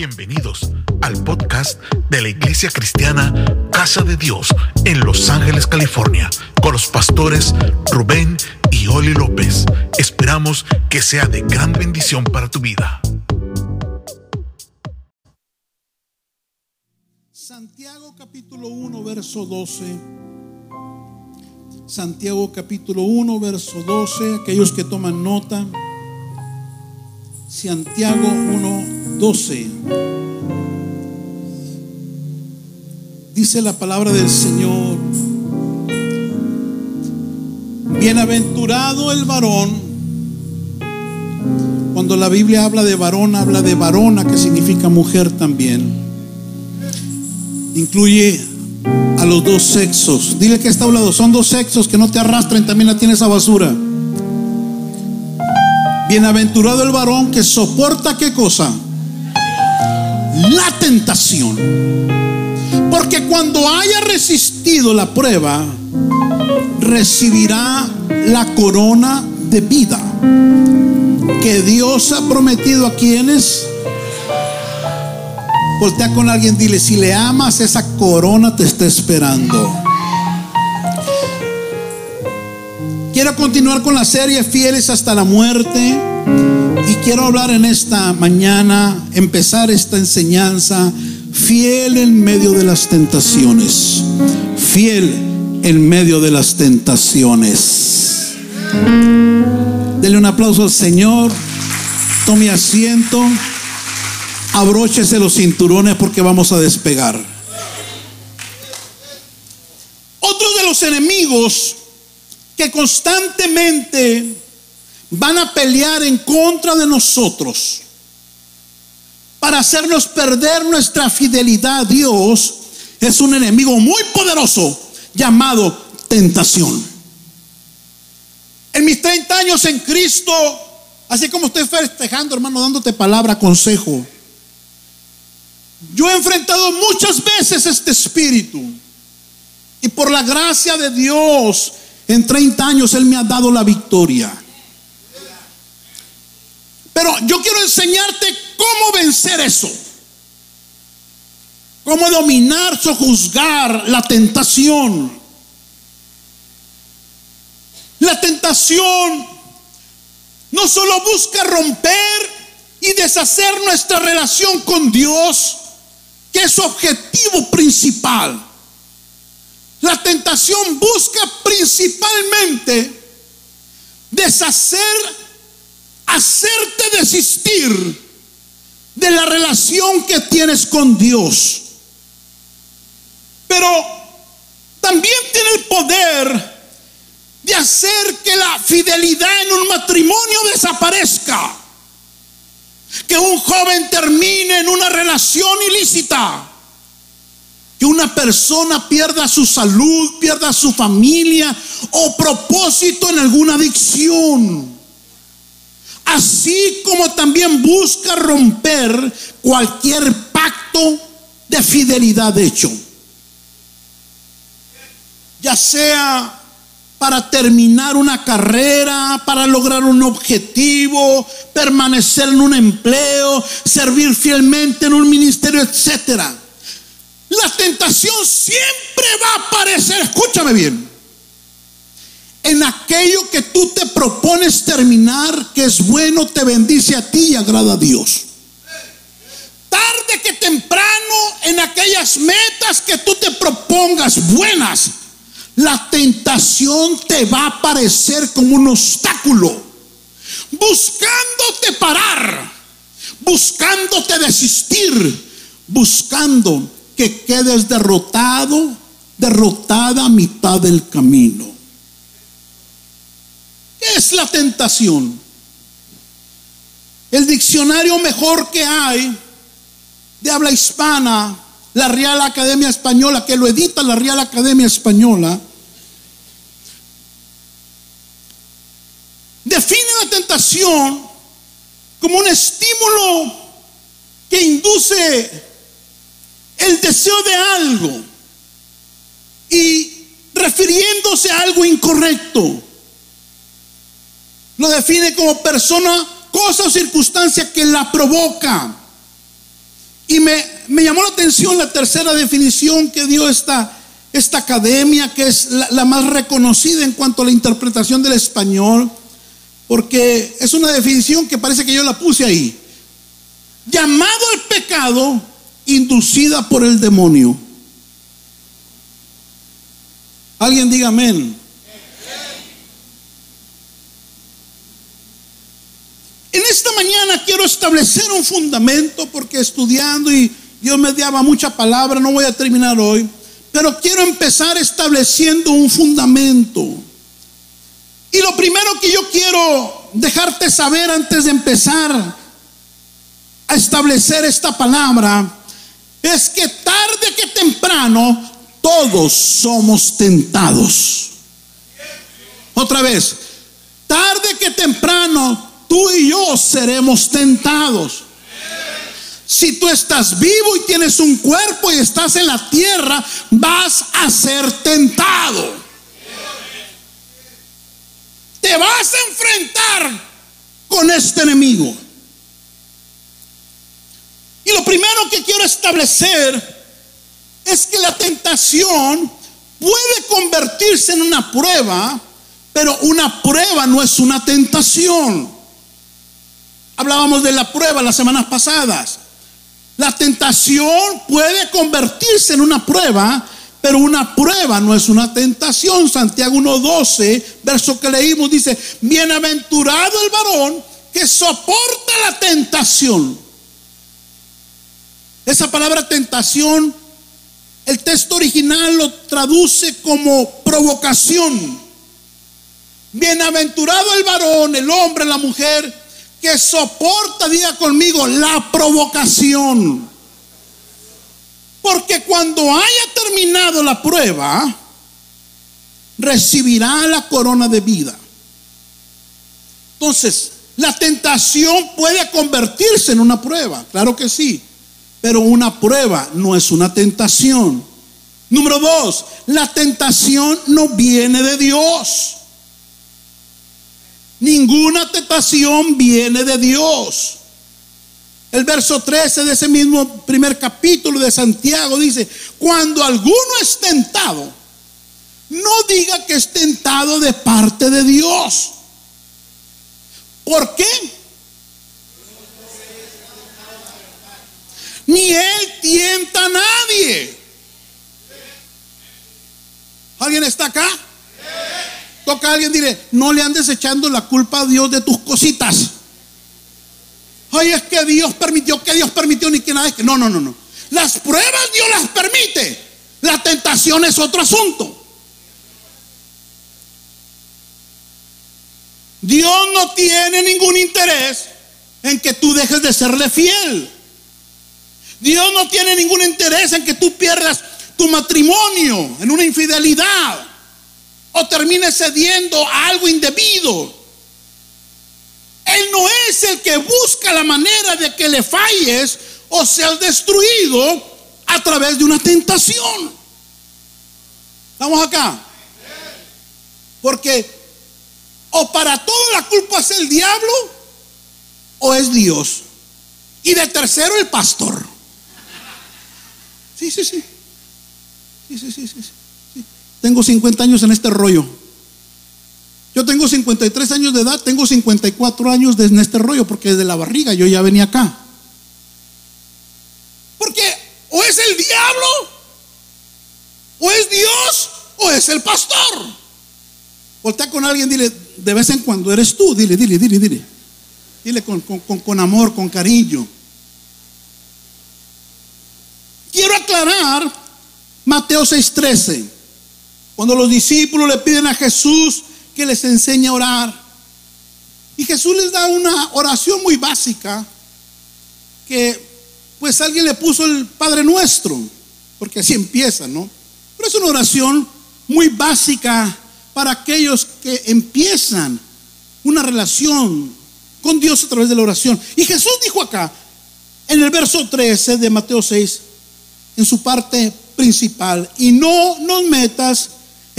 Bienvenidos al podcast de la Iglesia Cristiana Casa de Dios en Los Ángeles, California, con los pastores Rubén y Oli López. Esperamos que sea de gran bendición para tu vida. Santiago capítulo 1, verso 12. Santiago capítulo 1, verso 12. Aquellos que toman nota. Santiago 1, 12. Dice la palabra del Señor. Bienaventurado el varón. Cuando la Biblia habla de varón, habla de varona, que significa mujer también. Incluye a los dos sexos. Dile que está hablando. Son dos sexos que no te arrastren. También la tienes a basura. Bienaventurado el varón que soporta qué cosa? La tentación. Porque cuando haya resistido la prueba, recibirá la corona de vida que Dios ha prometido a quienes. Voltea con alguien, dile, si le amas, esa corona te está esperando. Quiero continuar con la serie Fieles hasta la muerte quiero hablar en esta mañana, empezar esta enseñanza, fiel en medio de las tentaciones, fiel en medio de las tentaciones. Dele un aplauso al Señor, tome asiento, abróchese los cinturones porque vamos a despegar. Otro de los enemigos que constantemente van a pelear en contra de nosotros para hacernos perder nuestra fidelidad a Dios es un enemigo muy poderoso llamado tentación. En mis 30 años en Cristo, así como estoy festejando, hermano, dándote palabra, consejo, yo he enfrentado muchas veces este espíritu. Y por la gracia de Dios, en 30 años Él me ha dado la victoria. Pero yo quiero enseñarte cómo vencer eso. Cómo dominar, sojuzgar la tentación. La tentación no solo busca romper y deshacer nuestra relación con Dios, que es su objetivo principal. La tentación busca principalmente deshacer, hacerte desistir de la relación que tienes con Dios. Pero también tiene el poder de hacer que la fidelidad en un matrimonio desaparezca. Que un joven termine en una relación ilícita que una persona pierda su salud, pierda su familia o propósito en alguna adicción. Así como también busca romper cualquier pacto de fidelidad hecho. Ya sea para terminar una carrera, para lograr un objetivo, permanecer en un empleo, servir fielmente en un ministerio, etcétera. La tentación siempre va a aparecer, escúchame bien, en aquello que tú te propones terminar, que es bueno, te bendice a ti y agrada a Dios. Tarde que temprano, en aquellas metas que tú te propongas buenas, la tentación te va a aparecer como un obstáculo, buscándote parar, buscándote desistir, buscando que quedes derrotado, derrotada a mitad del camino. ¿Qué es la tentación? El diccionario mejor que hay de habla hispana, la Real Academia Española, que lo edita la Real Academia Española, define la tentación como un estímulo que induce el deseo de algo y refiriéndose a algo incorrecto. Lo define como persona, cosa o circunstancia que la provoca. Y me, me llamó la atención la tercera definición que dio esta, esta academia, que es la, la más reconocida en cuanto a la interpretación del español, porque es una definición que parece que yo la puse ahí. Llamado al pecado inducida por el demonio. Alguien diga amén. En esta mañana quiero establecer un fundamento porque estudiando y Dios me daba mucha palabra, no voy a terminar hoy, pero quiero empezar estableciendo un fundamento. Y lo primero que yo quiero dejarte saber antes de empezar a establecer esta palabra es que tarde que temprano todos somos tentados. Otra vez, tarde que temprano tú y yo seremos tentados. Si tú estás vivo y tienes un cuerpo y estás en la tierra, vas a ser tentado. Te vas a enfrentar con este enemigo. Y lo primero que quiero establecer es que la tentación puede convertirse en una prueba, pero una prueba no es una tentación. Hablábamos de la prueba las semanas pasadas. La tentación puede convertirse en una prueba, pero una prueba no es una tentación. Santiago 1.12, verso que leímos, dice, bienaventurado el varón que soporta la tentación. Esa palabra tentación, el texto original lo traduce como provocación. Bienaventurado el varón, el hombre, la mujer que soporta, diga conmigo, la provocación. Porque cuando haya terminado la prueba, recibirá la corona de vida. Entonces, la tentación puede convertirse en una prueba, claro que sí, pero una prueba no es una tentación. Número dos, la tentación no viene de Dios. Ninguna tentación viene de Dios. El verso 13 de ese mismo primer capítulo de Santiago dice, cuando alguno es tentado, no diga que es tentado de parte de Dios. ¿Por qué? Ni él tienta a nadie. ¿Alguien está acá? Toca a alguien, dile, no le andes echando la culpa a Dios de tus cositas. Ay, es que Dios permitió, que Dios permitió, ni que nada. que no, no, no, no. Las pruebas Dios las permite. La tentación es otro asunto. Dios no tiene ningún interés en que tú dejes de serle fiel. Dios no tiene ningún interés en que tú pierdas tu matrimonio en una infidelidad o termine cediendo a algo indebido. Él no es el que busca la manera de que le falles o seas destruido a través de una tentación. ¿Estamos acá? Porque o para todo la culpa es el diablo o es Dios. Y de tercero el pastor. Sí, sí, sí. Sí, sí, sí, sí. Tengo 50 años en este rollo. Yo tengo 53 años de edad, tengo 54 años en este rollo, porque desde la barriga yo ya venía acá. Porque o es el diablo, o es Dios, o es el pastor. Voltea con alguien, dile, de vez en cuando eres tú, dile, dile, dile, dile. Dile con, con amor, con cariño. Quiero aclarar Mateo 6:13. Cuando los discípulos le piden a Jesús que les enseñe a orar. Y Jesús les da una oración muy básica que pues alguien le puso el Padre Nuestro, porque así empieza, ¿no? Pero es una oración muy básica para aquellos que empiezan una relación con Dios a través de la oración. Y Jesús dijo acá, en el verso 13 de Mateo 6, en su parte principal, y no nos metas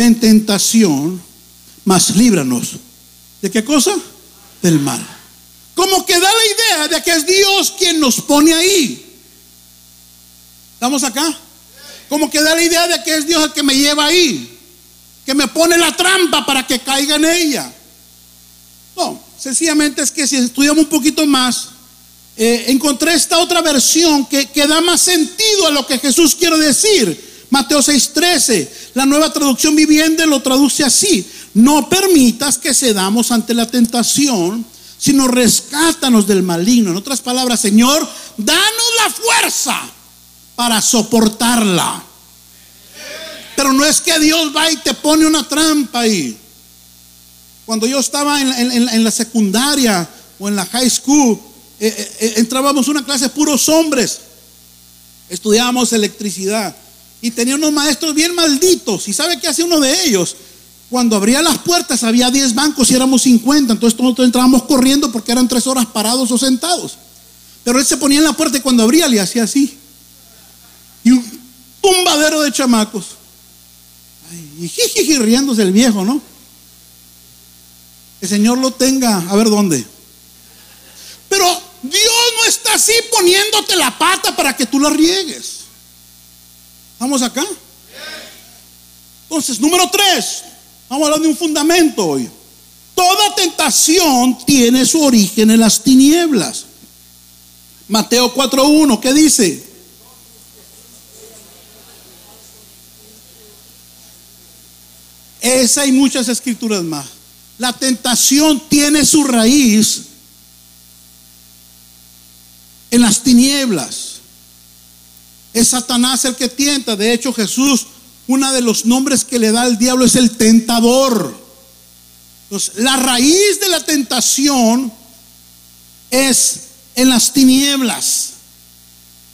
en tentación, mas líbranos. ¿De qué cosa? Del mal. Como que da la idea de que es Dios quien nos pone ahí. ¿Estamos acá? Como que da la idea de que es Dios el que me lleva ahí, que me pone la trampa para que caiga en ella. No, sencillamente es que si estudiamos un poquito más, eh, encontré esta otra versión que, que da más sentido a lo que Jesús quiere decir. Mateo 6:13, la nueva traducción viviente lo traduce así. No permitas que cedamos ante la tentación, sino rescátanos del maligno. En otras palabras, Señor, danos la fuerza para soportarla. Pero no es que Dios va y te pone una trampa ahí. Cuando yo estaba en, la secundaria o en la high school, eh, eh, eh, entrábamos una clase de puros hombres. Estudiábamos electricidad. Y tenía unos maestros bien malditos. ¿Y sabe qué hacía uno de ellos? Cuando abría las puertas había 10 bancos y éramos 50. Entonces nosotros entrábamos corriendo porque eran tres horas parados o sentados. Pero él se ponía en la puerta y cuando abría le hacía así. Y un tumbadero de chamacos. y jiji, riéndose el viejo, ¿no? el Señor lo tenga, a ver dónde. Pero Dios no está así poniéndote la pata para que tú la riegues. ¿Estamos acá? Entonces, número tres, vamos a hablar de un fundamento hoy. Toda tentación tiene su origen en las tinieblas. Mateo 4.1, ¿qué dice? Esa y muchas escrituras más. La tentación tiene su raíz en las tinieblas. Es Satanás el que tienta. De hecho, Jesús, uno de los nombres que le da al diablo es el tentador. La raíz de la tentación es en las tinieblas.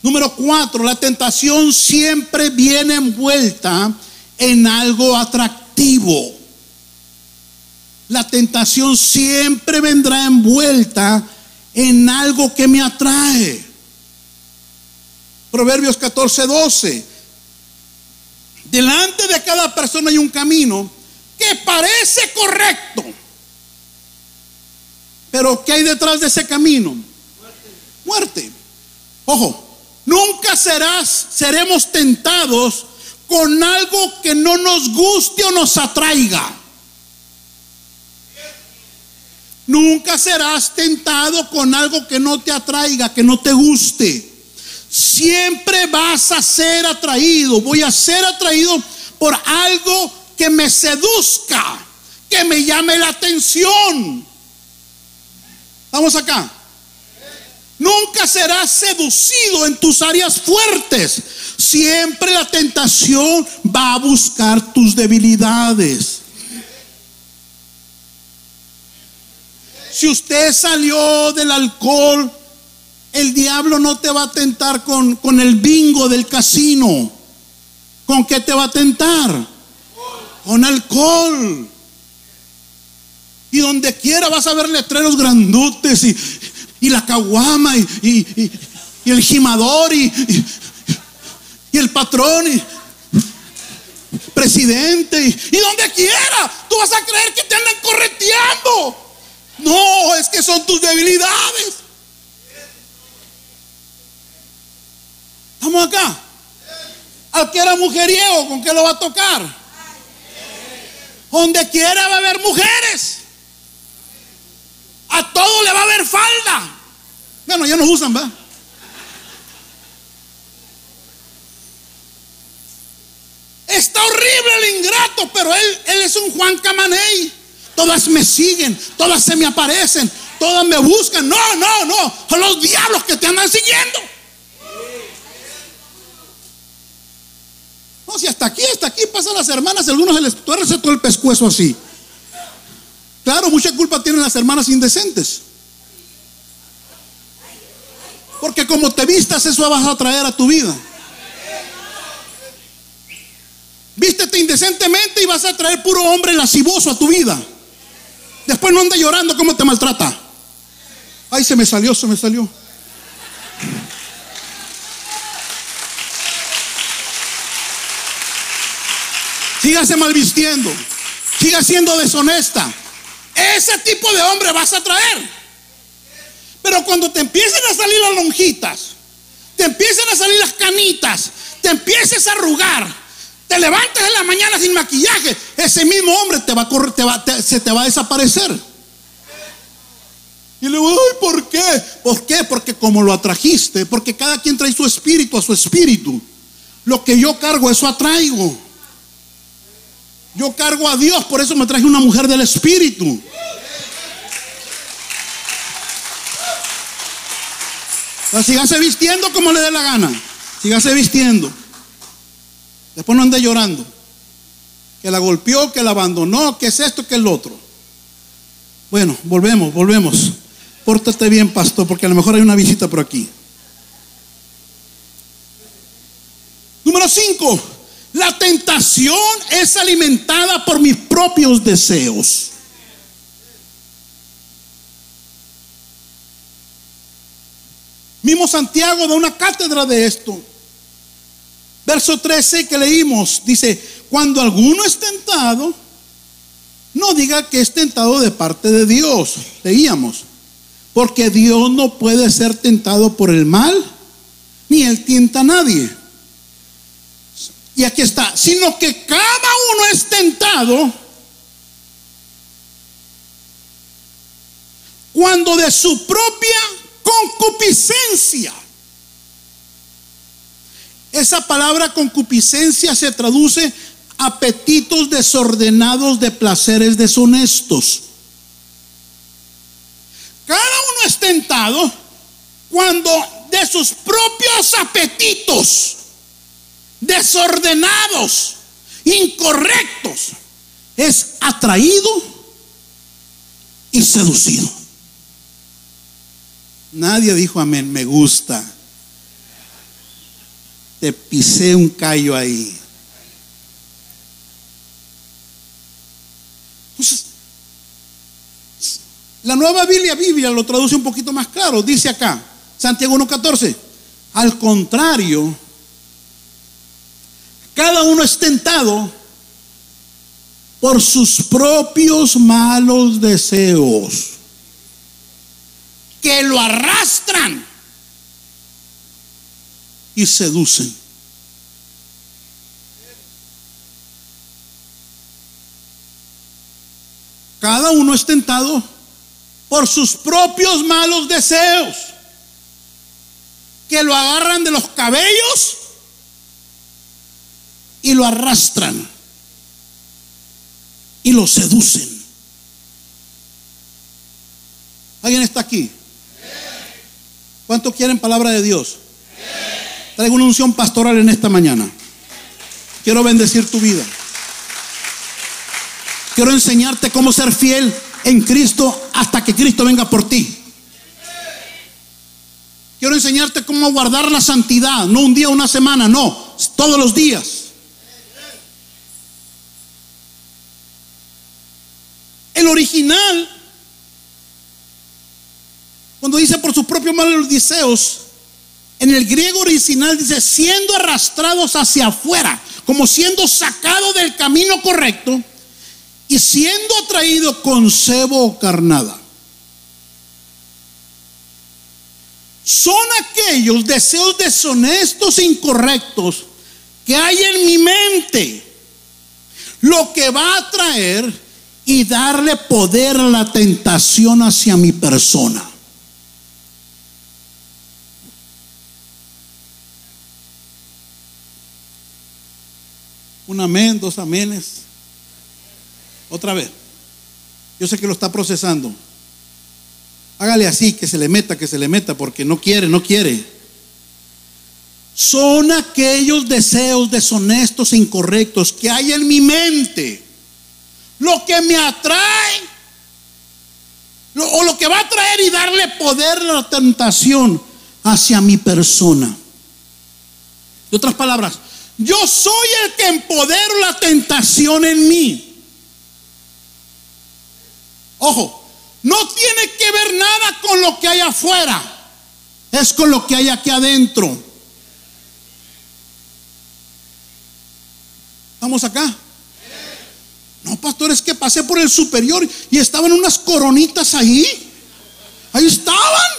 Número cuatro, la tentación siempre viene envuelta en algo atractivo la tentación siempre vendrá envuelta en algo que me atrae. Proverbios 14, 12. Delante de cada persona hay un camino que parece correcto. Pero ¿qué hay detrás de ese camino? Muerte. Ojo, nunca serás, seremos tentados con algo que no nos guste o nos atraiga. Nunca serás tentado con algo que no te atraiga, que no te guste. Siempre vas a ser atraído. Voy a ser atraído por algo que me seduzca, que me llame la atención. Vamos acá. Nunca serás seducido en tus áreas fuertes. Siempre la tentación va a buscar tus debilidades. Si usted salió del alcohol, el diablo no te va a tentar con, con el bingo del casino. ¿Con qué te va a tentar? Con alcohol. Y donde quiera vas a ver letreros grandotes y, la caguama y, el gimador y, y, el patrón y presidente y, donde quiera. Tú vas a creer que te andan correteando. No, es que son tus debilidades. ¿Estamos acá? Al que era mujeriego, ¿con qué lo va a tocar? Donde quiera va a haber mujeres. A todo le va a haber falda. Bueno, ya no usan, ¿va? Está horrible el ingrato, pero él, él es un Juan Camaney. Todas me siguen, todas se me aparecen, todas me buscan. No, no, no. Son los diablos que te andan siguiendo. No, si hasta aquí, hasta aquí pasan las hermanas, algunos se les tuerce todo el pescuezo así. Claro, mucha culpa tienen las hermanas indecentes. Porque como te vistas, eso vas a traer a tu vida. Vístete indecentemente y vas a traer puro hombre lascivoso a tu vida. Después no anda llorando cómo te maltrata. Ay, se me salió, se me salió. Sígase mal vistiendo. Siga siendo deshonesta. Ese tipo de hombre vas a traer. Pero cuando te empiecen a salir las lonjitas, te empiecen a salir las canitas, te empieces a arrugar, te levantes en la mañana sin maquillaje, ese mismo hombre te va a correr, te va, se te va a desaparecer. Y le digo, ay, ¿por qué? ¿Por qué? Porque como lo atrajiste, porque cada quien trae su espíritu a su espíritu. Lo que yo cargo, eso atraigo. Yo cargo a Dios, por eso me traje una mujer del espíritu. O sígase vistiendo como le dé la gana. Sígase vistiendo. Después no ande llorando. Que la golpeó, que la abandonó, que es esto, que es lo otro. Bueno, volvemos, volvemos. Pórtate bien, pastor, porque a lo mejor hay una visita por aquí. Número 5. La tentación es alimentada por mis propios deseos. Mismo Santiago da una cátedra de esto. Verso 13 que leímos dice, cuando alguno es tentado, no diga que es tentado de parte de Dios. Leíamos. Porque Dios no puede ser tentado por el mal, ni Él tienta a nadie. Y aquí está, sino que cada uno es tentado cuando de su propia concupiscencia. Esa palabra concupiscencia se traduce apetitos desordenados de placeres deshonestos. Cada uno es tentado cuando de sus propios apetitos desordenados, incorrectos, es atraído y seducido. Nadie dijo amén, me gusta. Te pisé un callo ahí. Entonces, la nueva Biblia, Biblia lo traduce un poquito más claro. Dice acá, Santiago 1.14. Al contrario, cada uno es tentado por sus propios malos deseos que lo arrastran y seducen. Cada uno es tentado por sus propios malos deseos, que lo agarran de los cabellos y lo arrastran y lo seducen. ¿Alguien está aquí? ¿Cuántos quieren palabra de Dios? Traigo una unción pastoral en esta mañana. Quiero bendecir tu vida. Quiero enseñarte cómo ser fiel en Cristo hasta que Cristo venga por ti. Quiero enseñarte cómo guardar la santidad, no un día, una semana, no, todos los días. El original, cuando dice por sus propios malos deseos, en el griego original dice siendo arrastrados hacia afuera, como siendo sacado del camino correcto y siendo atraído con cebo o carnada. Son aquellos deseos deshonestos e incorrectos que hay en mi mente lo que va a atraer y darle poder a la tentación hacia mi persona. Un amén, dos amenes. Otra vez. Yo sé que lo está procesando. Hágale así, que se le meta, que se le meta, porque no quiere, no quiere. Son aquellos deseos deshonestos e incorrectos que hay en mi mente. Lo que me atrae, o lo que va a traer y darle poder a la tentación hacia mi persona. De otras palabras, yo soy el que empodero la tentación en mí. Ojo, no tiene que ver nada con lo que hay afuera, es con lo que hay aquí adentro. ¿Estamos acá? No, pastor, es que pasé por el superior y estaban unas coronitas ahí. Ahí estaban.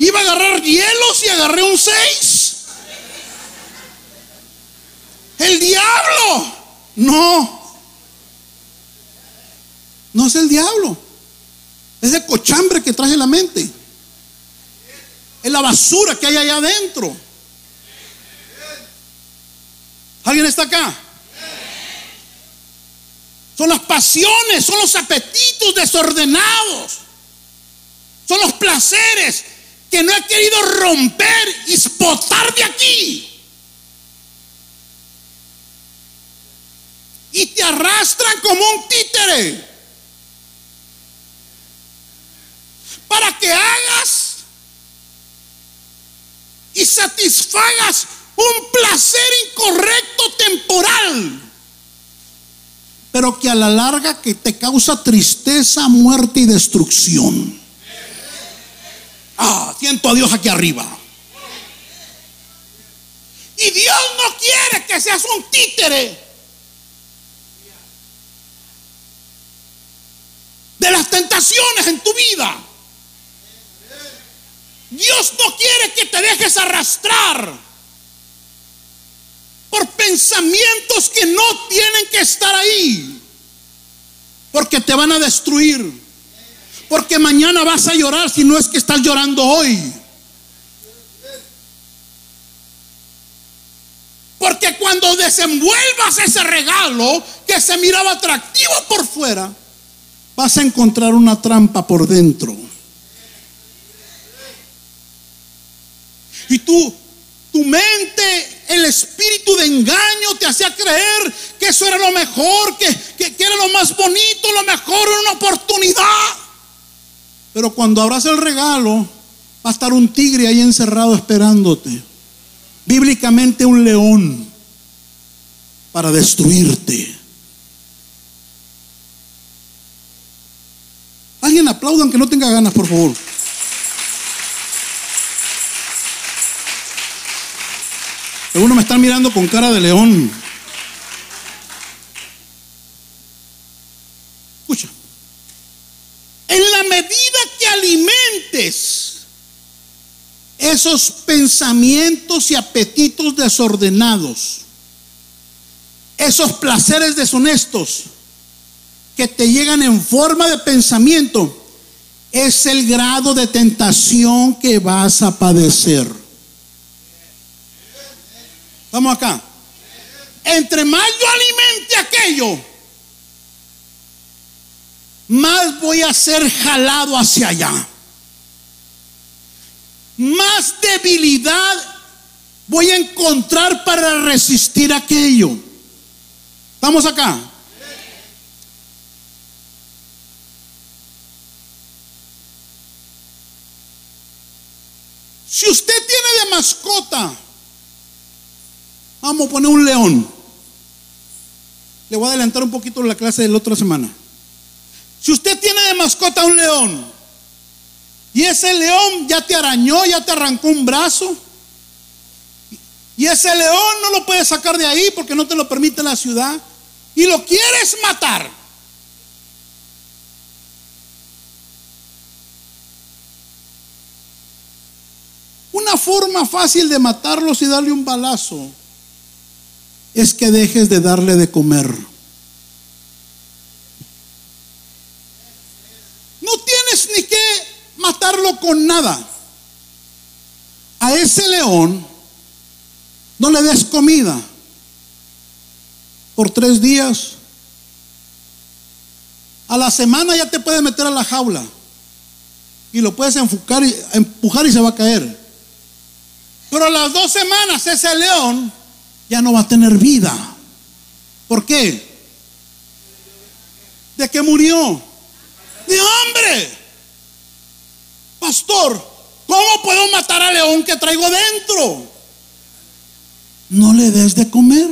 Iba a agarrar hielos y agarré un 6. El diablo. No. No es el diablo. Es el cochambre que trae la mente. Es la basura que hay allá adentro. ¿Alguien está acá? Son las pasiones, son los apetitos desordenados. Son los placeres que no he querido romper y spotar de aquí. Y te arrastran como un títere. Para que hagas y satisfagas un placer incorrecto temporal, pero que a la larga que te causa tristeza, muerte y destrucción. Ah, siento a Dios aquí arriba. Y Dios no quiere que seas un títere de las tentaciones en tu vida. Dios no quiere que te dejes arrastrar por pensamientos que no tienen que estar ahí. Porque te van a destruir. Porque mañana vas a llorar si no es que estás llorando hoy. Porque cuando desenvuelvas ese regalo que se miraba atractivo por fuera, vas a encontrar una trampa por dentro. Y tú, tu mente, el espíritu de engaño te hacía creer que eso era lo mejor, que, que, era lo más bonito, lo mejor, una oportunidad. Pero cuando abras el regalo, va a estar un tigre ahí encerrado esperándote. Bíblicamente un león para destruirte. Alguien aplaudan que no tenga ganas, por favor. Algunos me están mirando con cara de león. Escucha. En la medida que alimentes esos pensamientos y apetitos desordenados, esos placeres deshonestos que te llegan en forma de pensamiento, es el grado de tentación que vas a padecer. Vamos acá. Entre más yo alimente aquello, más voy a ser jalado hacia allá. Más debilidad voy a encontrar para resistir aquello. Vamos acá. Si usted tiene de mascota Vamos a poner un león. Le voy a adelantar un poquito la clase de la otra semana. Si usted tiene de mascota un león y ese león ya te arañó, ya te arrancó un brazo, y ese león no lo puedes sacar de ahí porque no te lo permite la ciudad, y lo quieres matar. Una forma fácil de matarlos y darle un balazo es que dejes de darle de comer. No tienes ni que matarlo con nada. A ese león no le des comida por tres días. A la semana ya te puedes meter a la jaula y lo puedes enfocar y, empujar y se va a caer. Pero a las dos semanas ese león ya no va a tener vida. ¿Por qué? ¿De qué murió? De hambre. Pastor, ¿cómo puedo matar al león que traigo dentro? No le des de comer.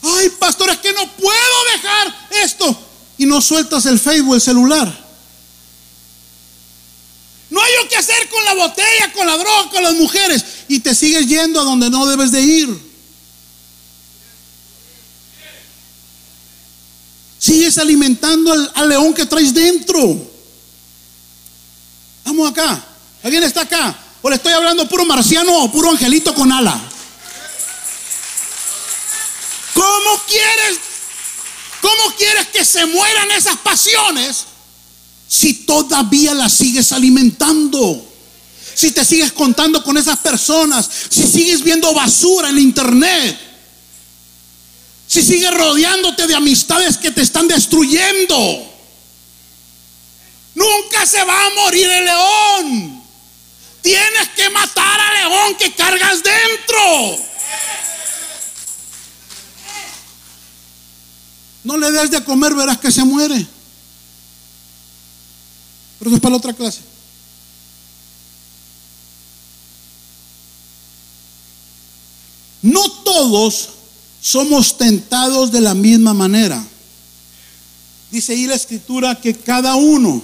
Ay, pastor, es que no puedo dejar esto y no sueltas el Facebook, el celular. No hay que hacer con la botella, con la droga, con las mujeres. Y te sigues yendo a donde no debes de ir. Sigues alimentando al, al león que traes dentro. Vamos acá. ¿Alguien está acá? ¿O le estoy hablando puro marciano o puro angelito con ala? ¿Cómo quieres? ¿Cómo quieres que se mueran esas pasiones si todavía las sigues alimentando? Si te sigues contando con esas personas, si sigues viendo basura en internet, si sigues rodeándote de amistades que te están destruyendo. Nunca se va a morir el león. Tienes que matar al león que cargas dentro. No le des de comer, verás que se muere. Pero eso es para la otra clase. No todos somos tentados de la misma manera. Dice ahí la escritura que cada uno,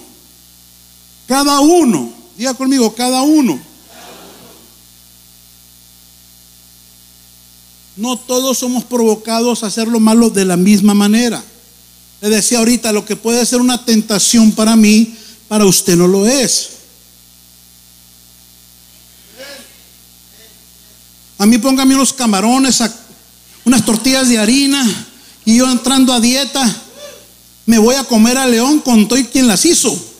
cada uno, diga conmigo, cada uno. No todos somos provocados a hacer lo malo de la misma manera. Le decía ahorita, lo que puede ser una tentación para mí, para usted no lo es. A mí póngame unos camarones, unas tortillas de harina y yo entrando a dieta, me voy a comer a león con todo y quien las hizo.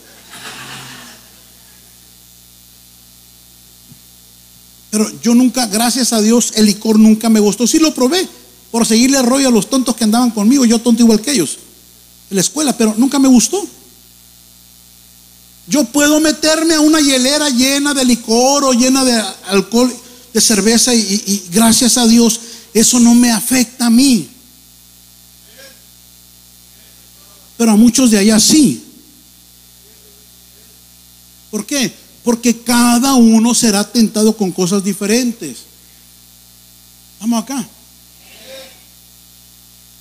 Pero yo nunca, gracias a Dios, el licor nunca me gustó. Sí lo probé por seguirle rollo a los tontos que andaban conmigo, yo tonto igual que ellos, en la escuela, pero nunca me gustó. Yo puedo meterme a una hielera llena de licor o llena de alcohol, de cerveza y, y gracias a Dios eso no me afecta a mí. Pero a muchos de allá sí. ¿Por qué? Porque cada uno será tentado con cosas diferentes. Vamos acá.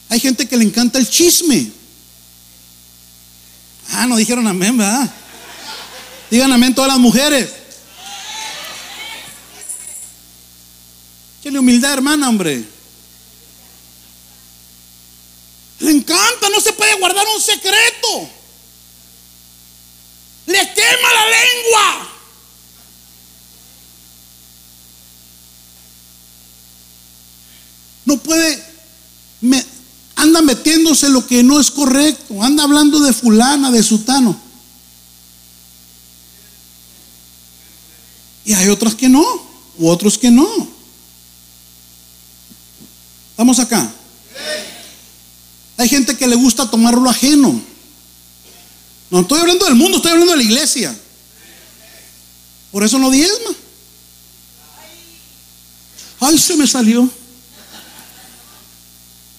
Hay gente que le encanta el chisme. Ah, no dijeron amén, ¿verdad? Digan amén todas las mujeres. Tiene humildad, hermana, hombre. Le encanta, no se puede guardar un secreto. Le quema la lengua. No puede, anda lo que no es correcto, anda hablando de fulana, de sutano. Y hay otras que no, u otros que no. Vamos acá. Hay gente que le gusta tomar lo ajeno. No estoy hablando del mundo, estoy hablando de la iglesia. Por eso no diezma. Ay, se me salió.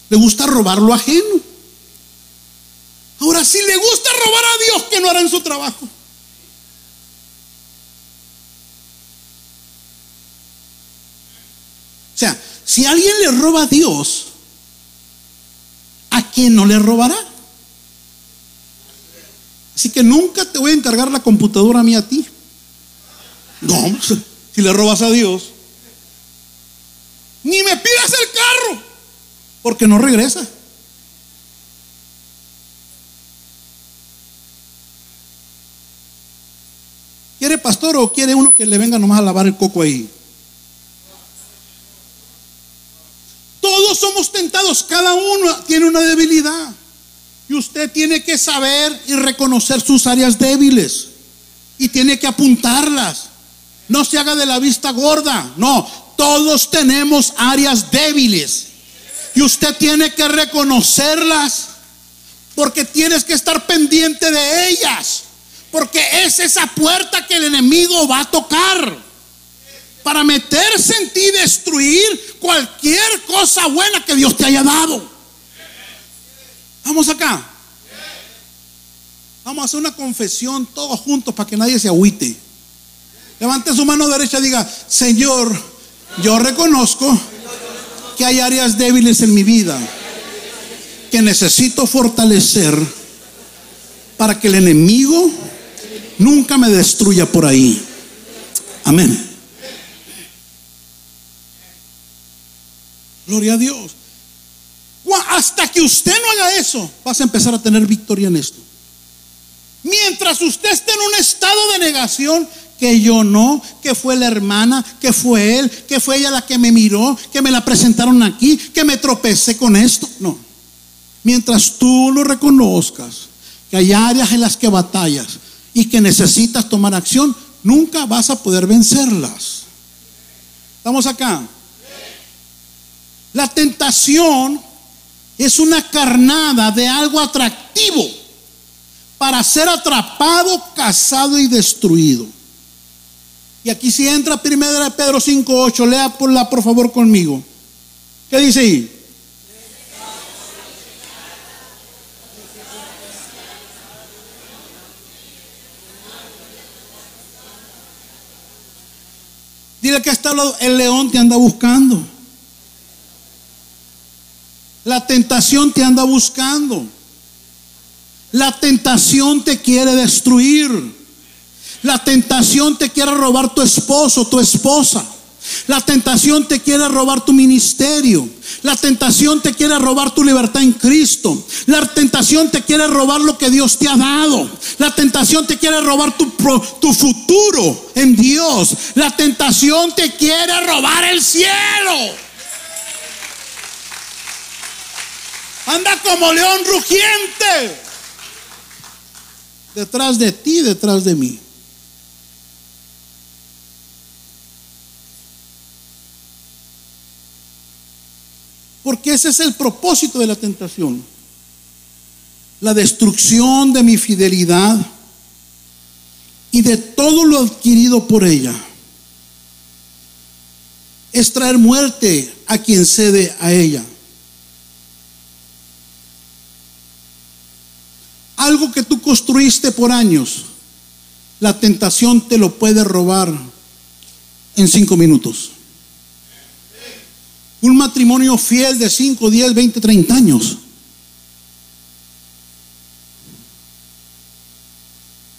Le gusta robar lo ajeno. Si le gusta robar a Dios, que no hará en su trabajo? O sea, si alguien le roba a Dios, ¿a quién no le robará? Así que nunca te voy a encargar la computadora a mí a ti. No, si le robas a Dios. Ni me pidas el carro porque no regresa. ¿Quiere pastor o quiere uno que le venga nomás a lavar el coco ahí? Todos somos tentados, cada uno tiene una debilidad. Y usted tiene que saber y reconocer sus áreas débiles. Y tiene que apuntarlas. No se haga de la vista gorda. No, todos tenemos áreas débiles. Y usted tiene que reconocerlas porque tienes que estar pendiente de ellas. Porque es esa puerta que el enemigo va a tocar para meterse en ti y destruir cualquier cosa buena que Dios te haya dado. Vamos acá. Vamos a hacer una confesión todos juntos para que nadie se agüite. Levante su mano derecha y diga, Señor, yo reconozco que hay áreas débiles en mi vida que necesito fortalecer para que el enemigo nunca me destruya por ahí. Amén. Gloria a Dios. hasta que usted no haga eso, vas a empezar a tener victoria en esto. Mientras usted esté en un estado de negación, que yo no, que fue la hermana, que fue él, que fue ella la que me miró, que me la presentaron aquí, que me tropecé con esto. No. Mientras tú lo reconozcas, que hay áreas en las que batallas y que necesitas tomar acción, nunca vas a poder vencerlas. ¿Estamos acá? La tentación es una carnada de algo atractivo para ser atrapado, cazado y destruido. Y aquí si entra primera de Pedro 5.8, lea por, la, por favor conmigo. ¿Qué dice ahí? Dile que está el león te anda buscando. La tentación te anda buscando. La tentación te quiere destruir. La tentación te quiere robar tu esposo, tu esposa. La tentación te quiere robar tu ministerio. La tentación te quiere robar tu libertad en Cristo. La tentación te quiere robar lo que Dios te ha dado. La tentación te quiere robar tu, tu futuro en Dios. La tentación te quiere robar el cielo. Anda como león rugiente. Detrás de ti, detrás de mí. Porque ese es el propósito de la tentación. La destrucción de mi fidelidad y de todo lo adquirido por ella. Es traer muerte a quien cede a ella. Algo que tú construiste por años, la tentación te lo puede robar en cinco minutos. Un matrimonio fiel de 5, 10, 20, 30 años.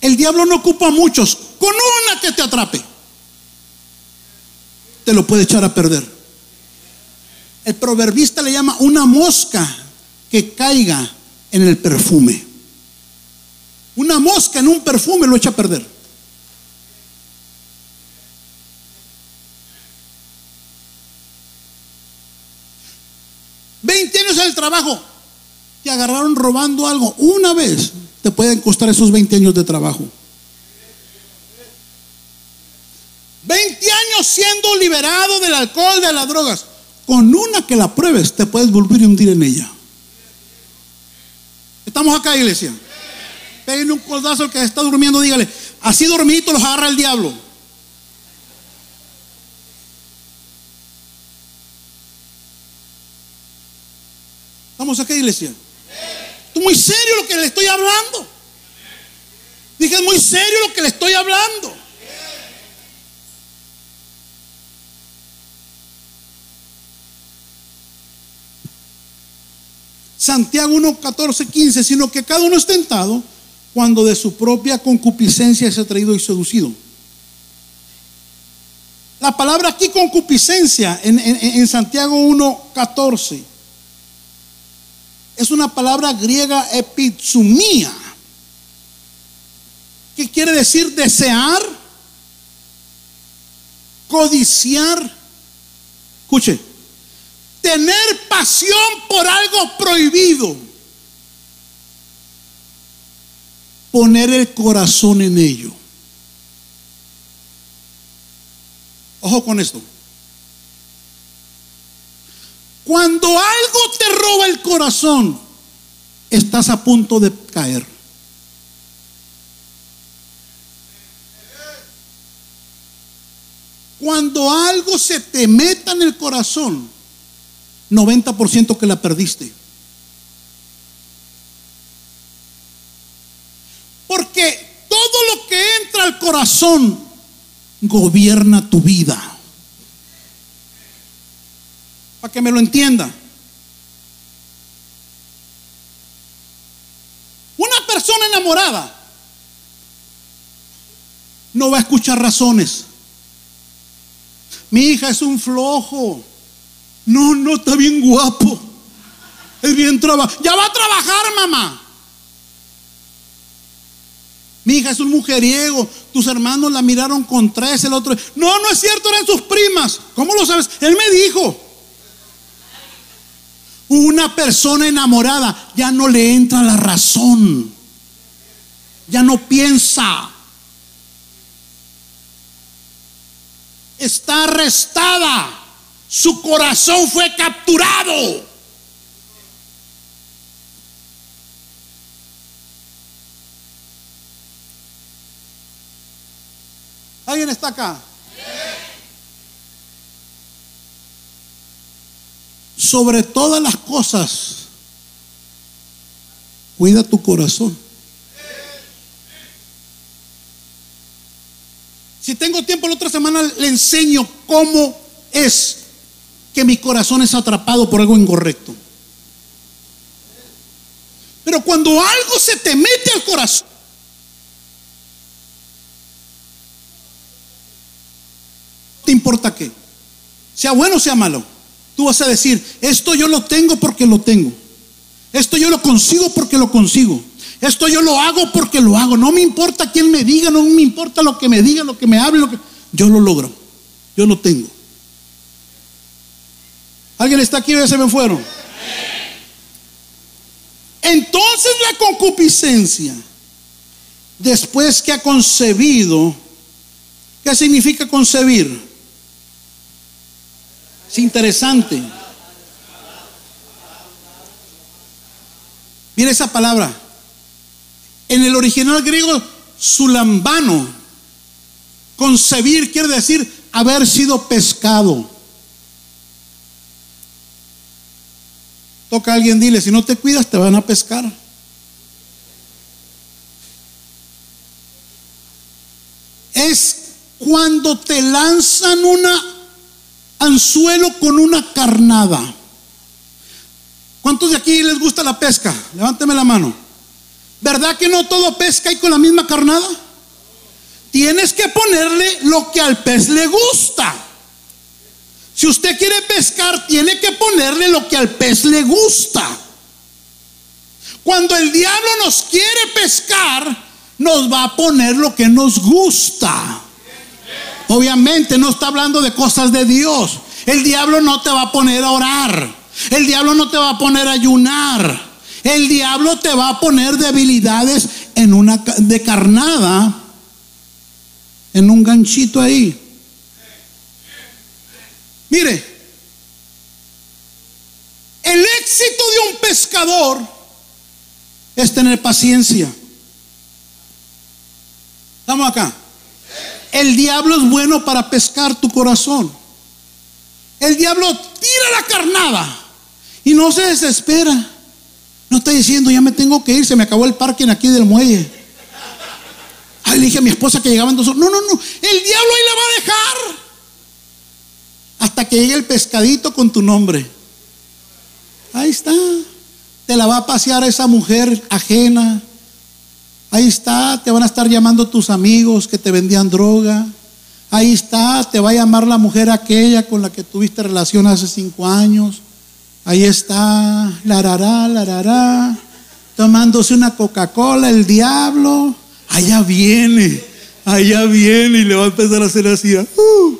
El diablo no ocupa a muchos. Con una que te atrape, te lo puede echar a perder. El proverbista le llama una mosca que caiga en el perfume. Una mosca en un perfume lo echa a perder. Veinte años en el trabajo. Te agarraron robando algo. Una vez te pueden costar esos 20 años de trabajo. 20 años siendo liberado del alcohol, de las drogas. Con una que la pruebes, te puedes volver a hundir en ella. Estamos acá, iglesia. Pégale un codazo al que está durmiendo, dígale, así dormito los agarra el diablo. ¿Estamos acá, iglesia? Es muy serio lo que le estoy hablando. Dije, es muy serio lo que le estoy hablando. Santiago 1, 14, 15, sino que cada uno es tentado cuando de su propia concupiscencia es atraído y seducido. La palabra aquí concupiscencia en, en Santiago 1.14 es una palabra griega epitsumía, que quiere decir desear, codiciar, escuche, tener pasión por algo prohibido. poner el corazón en ello. Ojo con esto. Cuando algo te roba el corazón, estás a punto de caer. Cuando algo se te meta en el corazón, 90% que la perdiste. Porque todo lo que entra al corazón gobierna tu vida. Para que me lo entienda. Una persona enamorada no va a escuchar razones. Mi hija es un flojo. No, no está bien guapo. Es bien trabajo. Ya va a trabajar, mamá. Mi hija es un mujeriego. Tus hermanos la miraron con tres, el otro. No, no es cierto, eran sus primas. ¿Cómo lo sabes? Él me dijo. Una persona enamorada ya no le entra la razón. Ya no piensa. Está arrestada. Su corazón fue capturado. ¿Alguien está acá? Sobre todas las cosas, cuida tu corazón. Si tengo tiempo la otra semana le enseño cómo es que mi corazón es atrapado por algo incorrecto. Pero cuando algo se te mete al corazón, te importa qué? Sea bueno o sea malo. Tú vas a decir, esto yo lo tengo porque lo tengo. Esto yo lo consigo porque lo consigo. Esto yo lo hago porque lo hago. No me importa quién me diga, no me importa lo que me diga, lo que me hable, lo que... Yo lo logro. Yo lo tengo. ¿Alguien está aquí o ya me fueron? Entonces la concupiscencia, después que ha concebido, ¿qué significa concebir? Es interesante. Mira esa palabra. En el original griego, sulambano, concebir quiere decir haber sido pescado. Toca a alguien, dile, si no te cuidas te van a pescar. Es cuando te lanzan una anzuelo con una carnada. ¿Cuántos de aquí les gusta la pesca? Levánteme la mano. ¿Verdad que no todo pesca y con la misma carnada? Tienes que ponerle lo que al pez le gusta. Si usted quiere pescar, tiene que ponerle lo que al pez le gusta. Cuando el diablo nos quiere pescar, nos va a poner lo que nos gusta. Obviamente no está hablando de cosas de Dios. El diablo no te va a poner a orar. El diablo no te va a poner a ayunar. El diablo te va a poner debilidades en una carnada, en un ganchito ahí. Mire, el éxito de un pescador es tener paciencia. Estamos acá. El diablo es bueno para pescar tu corazón. El diablo tira la carnada y no se desespera. No está diciendo, ya me tengo que ir, se me acabó el parking aquí del muelle. Ay, le dije a mi esposa que llegaban dos horas. No, no, no. El diablo ahí la va a dejar. Hasta que llegue el pescadito con tu nombre. Ahí está. Te la va a pasear esa mujer ajena. Ahí está, te van a estar llamando tus amigos que te vendían droga. Ahí está, te va a llamar la mujer aquella con la que tuviste relación hace cinco años. Ahí está, larará, larará, tomándose una Coca-Cola, el diablo. Allá viene, allá viene y le va a empezar a hacer así. Uh, uh.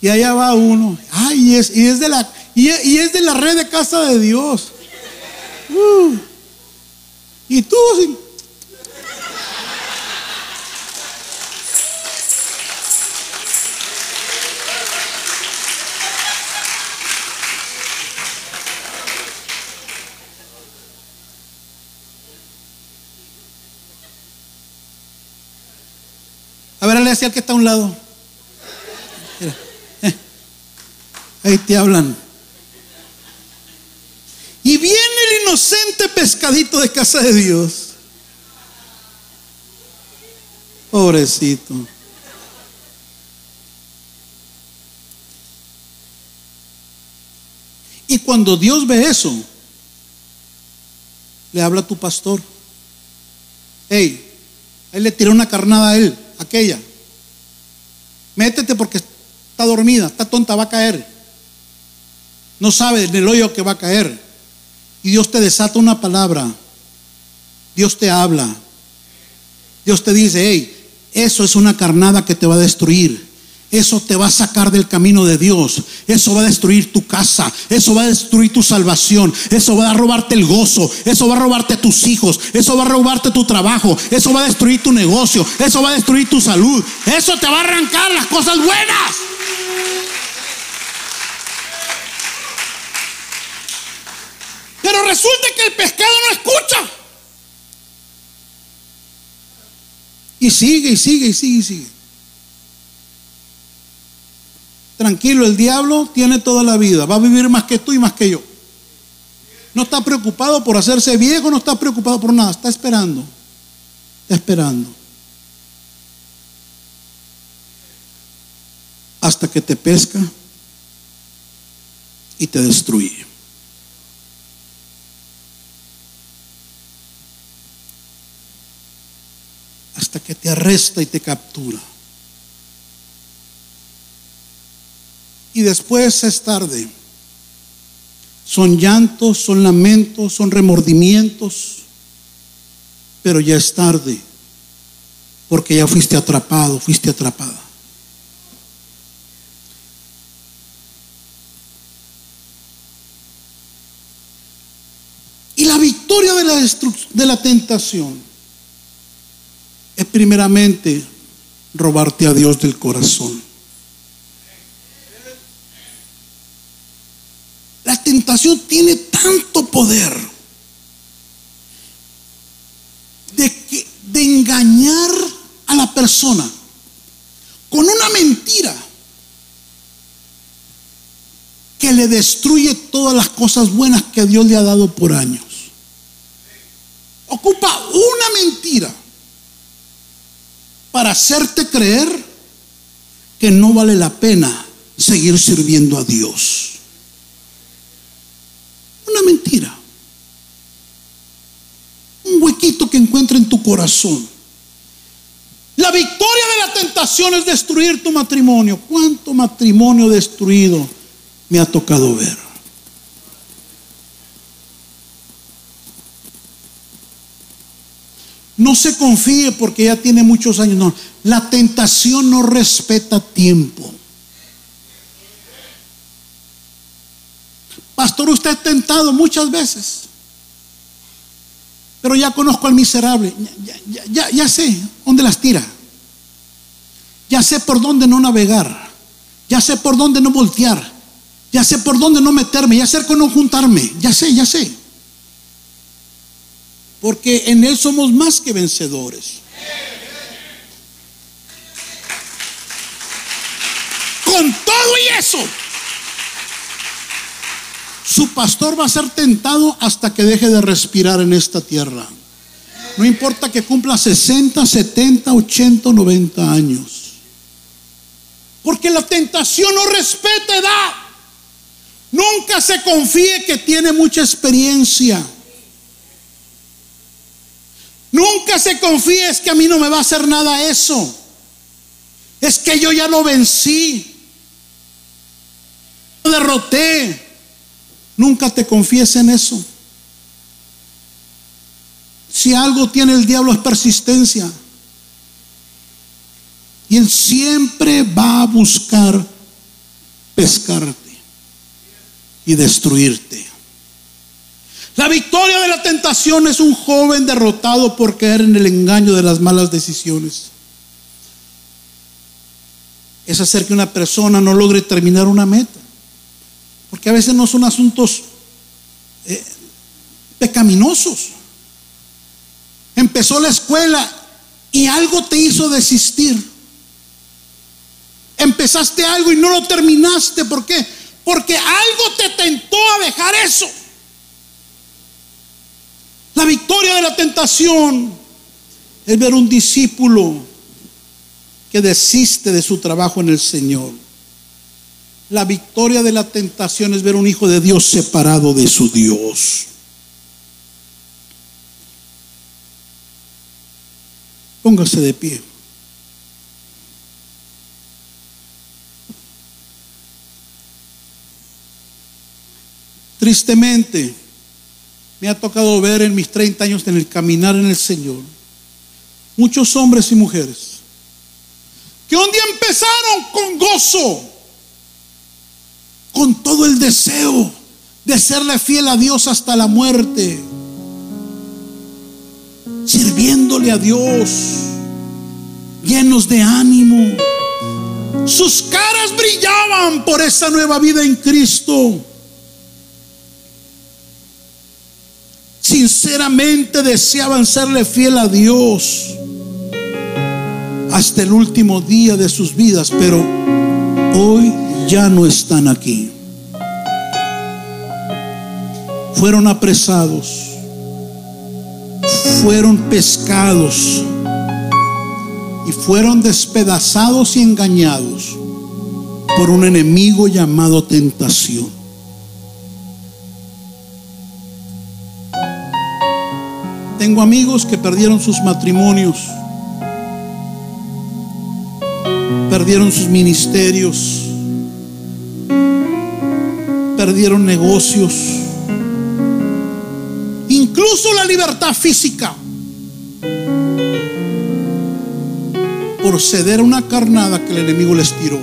Y allá va uno. Ay, y es de la, y es de la red de casa de Dios. Uh. y tú A ver, le decía al que está a un lado. Eh. Ahí te hablan. Y viene el inocente pescadito de casa de Dios. Pobrecito. Y cuando Dios ve eso, le habla a tu pastor. Hey, él le tiró una carnada a él, aquella. Métete porque está dormida, está tonta, va a caer. No sabe en el hoyo que va a caer. Y Dios te desata una palabra. Dios te habla. Dios te dice, hey, eso es una carnada que te va a destruir. Eso te va a sacar del camino de Dios. Eso va a destruir tu casa. Eso va a destruir tu salvación. Eso va a robarte el gozo. Eso va a robarte tus hijos. Eso va a robarte tu trabajo. Eso va a destruir tu negocio. Eso va a destruir tu salud. Eso te va a arrancar las cosas buenas. Pero resulta que el pescado no escucha. Y sigue, y sigue, y sigue, y sigue. Tranquilo, el diablo tiene toda la vida. Va a vivir más que tú y más que yo. No está preocupado por hacerse viejo, no está preocupado por nada. Está esperando. Está esperando. Hasta que te pesca y te destruye. Hasta que te arresta y te captura. Y después es tarde. Son llantos, son lamentos, son remordimientos, pero ya es tarde, porque ya fuiste atrapado, fuiste atrapada. Y la victoria de la, de la tentación es primeramente robarte a Dios del corazón. La tentación tiene tanto poder de, de engañar a la persona con una mentira que le destruye todas las cosas buenas que Dios le ha dado por años. Ocupa una mentira para hacerte creer que no vale la pena seguir sirviendo a Dios. Una mentira. Un huequito que encuentra en tu corazón. La victoria de la tentación es destruir tu matrimonio. ¿Cuánto matrimonio destruido me ha tocado ver? No se confíe porque ya tiene muchos años. La tentación no respeta tiempo. Pastor, usted es tentado muchas veces. Pero ya conozco al miserable. Ya, sé dónde las tira. Ya sé por dónde no navegar. Ya sé por dónde no voltear. Ya sé por dónde no meterme. Ya sé con no juntarme. Ya sé, ya sé. Porque en Él somos más que vencedores. Con todo y eso, su pastor va a ser tentado hasta que deje de respirar en esta tierra. No importa que cumpla 60, 70, 80, 90 años. Porque la tentación no respeta edad. Nunca se confíe que tiene mucha experiencia. Se confíe, es que a mí no me va a hacer nada eso. Es que yo ya lo vencí. Lo derroté. Nunca te confíes en eso. Si algo tiene el diablo es persistencia. Y él siempre va a buscar pescarte y destruirte. La victoria de la tentación es un joven derrotado por caer en el engaño de las malas decisiones. Es hacer que una persona no logre terminar una meta. Porque a veces no son asuntos eh, pecaminosos. Empezó la escuela y algo te hizo desistir. Empezaste algo y no lo terminaste. ¿Por qué? Porque algo te tentó a dejar eso. La victoria de la tentación es ver un discípulo que desiste de su trabajo en el Señor. La victoria de la tentación es ver un hijo de Dios separado de su Dios. Póngase de pie. Tristemente, me ha tocado ver en mis 30 años en el caminar en el Señor muchos hombres y mujeres que un día empezaron con gozo, con todo el deseo de serle fiel a Dios hasta la muerte, sirviéndole a Dios, llenos de ánimo. Sus caras brillaban por esa nueva vida en Cristo. Sinceramente deseaban serle fiel a Dios hasta el último día de sus vidas, pero hoy ya no están aquí. Fueron apresados, fueron pescados y fueron despedazados y engañados por un enemigo llamado tentación. Tengo amigos que perdieron sus matrimonios perdieron sus ministerios, perdieron negocios, incluso la libertad física, por ceder una carnada que el enemigo les tiró,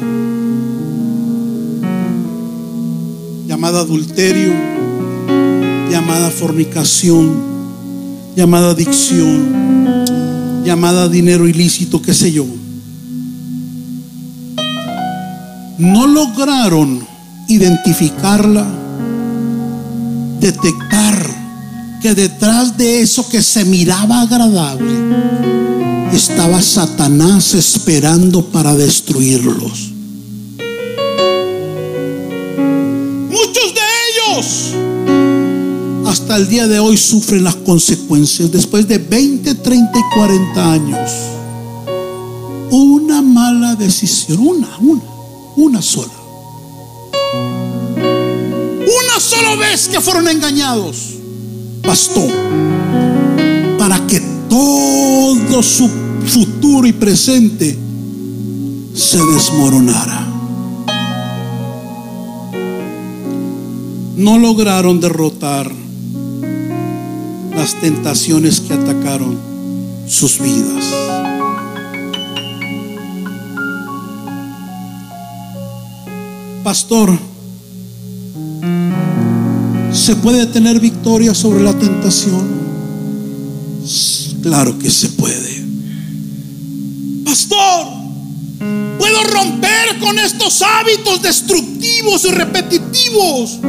llamada adulterio, llamada fornicación, llamada adicción, llamada dinero ilícito, qué sé yo. no lograron identificarla, detectar que detrás de eso que se miraba agradable estaba Satanás esperando para destruirlos. Hasta el día de hoy sufren las consecuencias después de 20, 30 y 40 años. Una mala decisión, una, una una sola. Una sola vez que fueron engañados, bastó para que todo su futuro y presente se desmoronara. No lograron derrotar las tentaciones que atacaron sus vidas. Pastor, ¿se puede tener victoria sobre la tentación? Claro que se puede. Pastor, ¿puedo romper con estos hábitos destructivos y repetitivos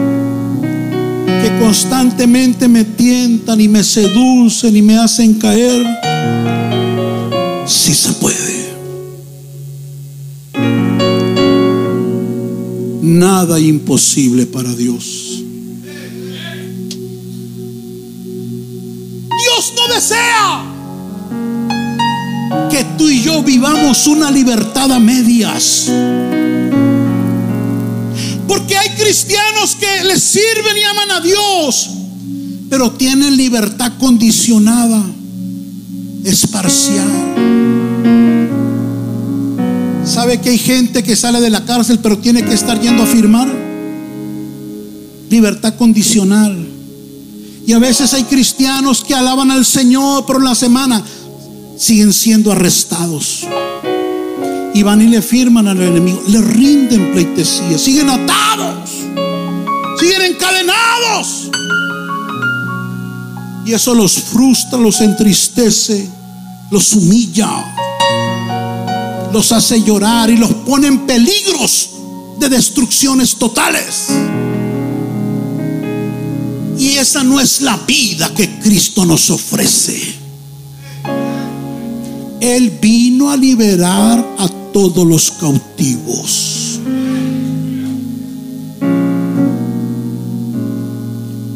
constantemente me tientan y me seducen y me hacen caer? Sí se puede. nada imposible para Dios. Dios no desea que tú y yo vivamos una libertad a medias. Porque hay cristianos que le sirven y aman a Dios, pero tienen libertad condicionada, es parcial. ¿Sabe que hay gente que sale de la cárcel pero tiene que estar yendo a firmar? Libertad condicional. Y a veces hay cristianos que alaban al Señor, en la semana siguen siendo arrestados. Y van y le firman al enemigo, le rinden pleitesía, siguen atados, siguen encadenados. Y eso los frustra, los entristece, los humilla los hace llorar y los pone en peligros de destrucciones totales. Y esa no es la vida que Cristo nos ofrece. Él vino a liberar a todos los cautivos.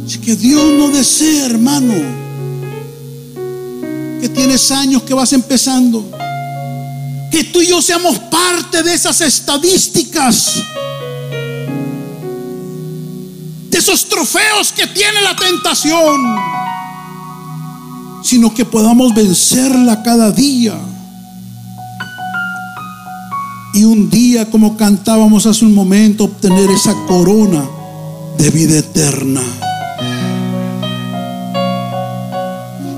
Así que Dios no desea, hermano, que tienes años que vas empezando que tú y yo seamos parte de esas estadísticas, de esos trofeos que tiene la tentación, sino que podamos vencerla cada día. Y un día, como cantábamos hace un momento, obtener esa corona de vida eterna. eterna.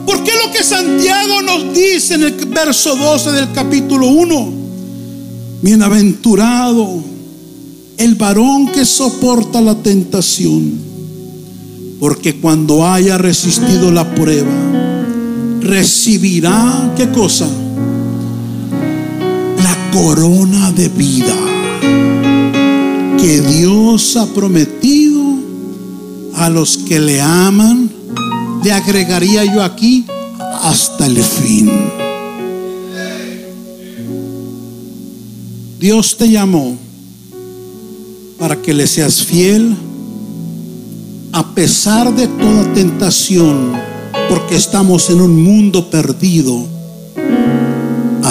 ¿Por qué lo que Santiago nos dice en el verso 12 del capítulo 1? Bienaventurado el varón que soporta la tentación, porque cuando haya resistido la prueba, recibirá, ¿qué cosa? Corona de vida que Dios ha prometido a los que le aman, le agregaría yo aquí hasta el fin. Dios te llamó para que le seas fiel a pesar de toda tentación, porque estamos en un mundo perdido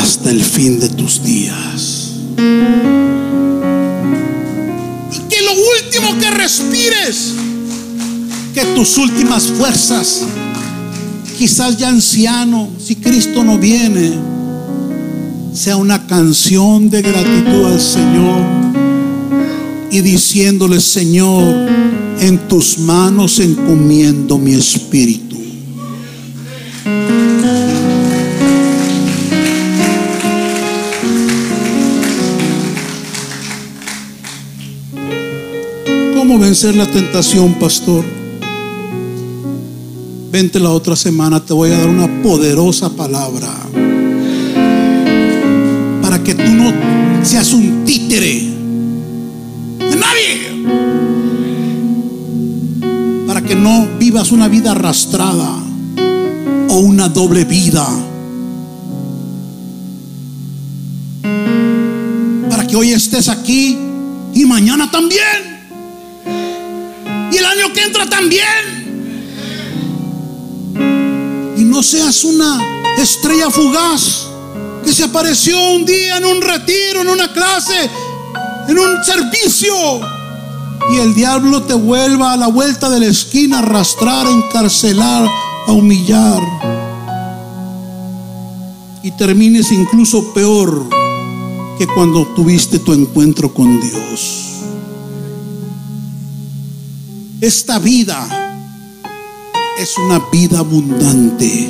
hasta el fin de tus días. Y que lo último que respires, que tus últimas fuerzas, quizás ya anciano, si Cristo no viene, sea una canción de gratitud al Señor y diciéndole, Señor, en tus manos encomiendo mi espíritu. Vencer la tentación, pastor? Vente la otra semana, te voy a dar una poderosa palabra. Para que tú no seas un títere de nadie. Para que no vivas una vida arrastrada o una doble vida. Para que hoy estés aquí y mañana también. Y el año que entra también. Y no seas una estrella fugaz que se apareció un día en un retiro, en una clase, en un servicio. Y el diablo te vuelva a la vuelta de la esquina a arrastrar, a encarcelar, a humillar. Y termines incluso peor que cuando tuviste tu encuentro con Dios. Esta vida es una vida abundante,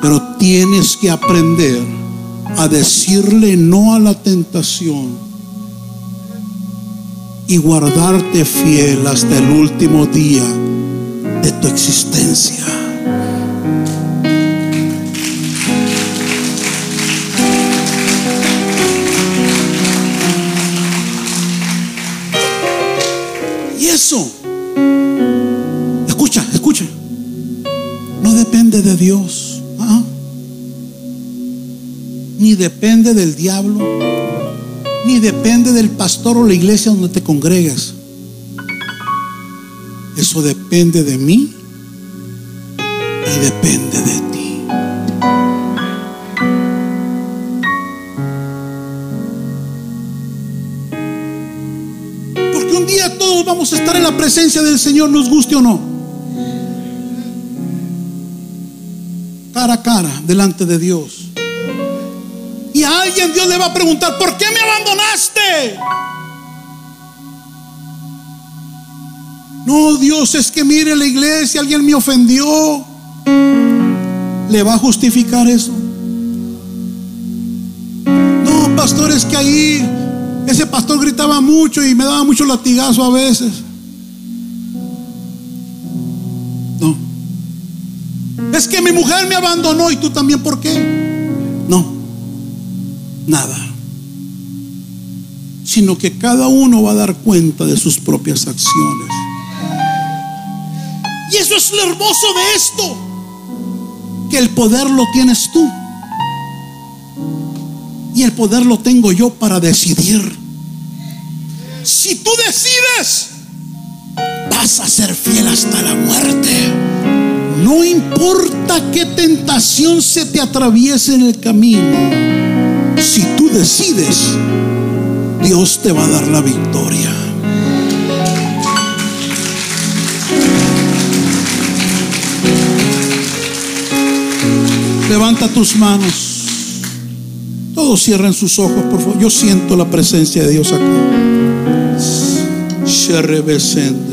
pero tienes que aprender a decirle no a la tentación y guardarte fiel hasta el último día de tu existencia. Y eso, escucha, escucha, no depende de Dios, ¿ah? ni depende del diablo, ni depende del pastor o la iglesia donde te congregues. Eso depende de mí y depende de ti. Porque un día todos vamos a estar en la presencia del Señor, nos guste o no. Cara a cara, delante de Dios. Y a alguien Dios le va a preguntar, ¿por qué me abandonaste? No, Dios, es que mire la iglesia, alguien me ofendió. ¿Le va a justificar eso? No, pastor, es que ahí ese pastor gritaba mucho y me daba mucho latigazo a veces. Es que mi mujer me abandonó y tú también, ¿por qué? No. Nada. Sino que cada uno va a dar cuenta de sus propias acciones. Y eso es lo hermoso de esto. Que el poder lo tienes tú. Y el poder lo tengo yo para decidir. Si tú decides, vas a ser fiel hasta la muerte. No importa qué tentación se te atraviese en el camino. Si tú decides, Dios te va a dar la victoria. Levanta tus manos. Todos cierren sus ojos, por favor. Yo siento la presencia de Dios acá. Sherrebesende.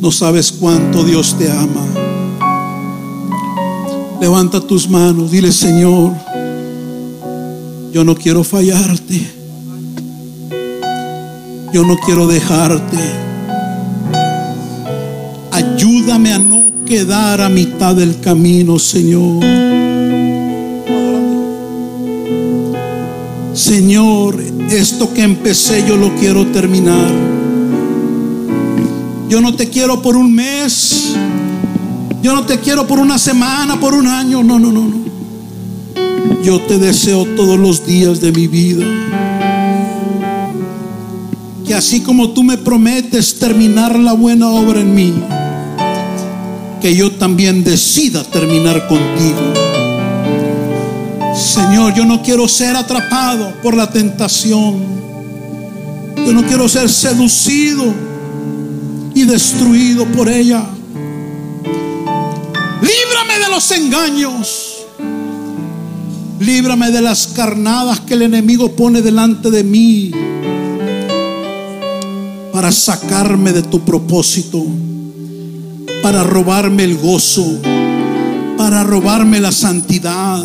No sabes cuánto Dios te ama. Levanta tus manos, dile Señor, yo no quiero fallarte. Yo no quiero dejarte. Ayúdame a no quedar a mitad del camino, Señor. Señor, esto que empecé yo lo quiero terminar. Yo no te quiero por un mes. Yo no te quiero por una semana, por un año. No, no, no, no. Yo te deseo todos los días de mi vida. Que así como tú me prometes terminar la buena obra en mí, que yo también decida terminar contigo. Señor, yo no quiero ser atrapado por la tentación. Yo no quiero ser seducido destruido por ella. Líbrame de los engaños. Líbrame de las carnadas que el enemigo pone delante de mí para sacarme de tu propósito, para robarme el gozo, para robarme la santidad,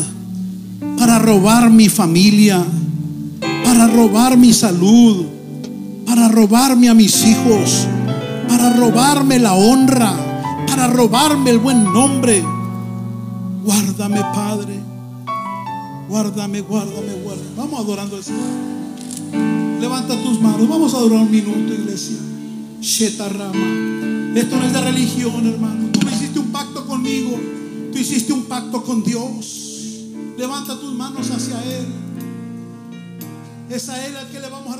para robar mi familia, para robar mi salud, para robarme a mis hijos, para robarme la honra, para robarme el buen nombre. Guárdame, Padre. Guárdame, guárdame, guárdame. Vamos adorando al Señor. Levanta tus manos. Vamos a adorar un minuto, iglesia. Shetarama. Esto no es de religión, hermano. Tú hiciste un pacto conmigo. Tú hiciste un pacto con Dios. Levanta tus manos hacia Él. Es a Él al que le vamos a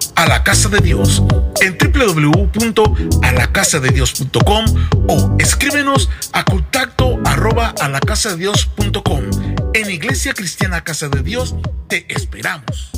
a la casa de Dios en www.alacasadedios.com o escríbenos a contacto arroba a la casa de Dios.com. En Iglesia Cristiana Casa de Dios te esperamos.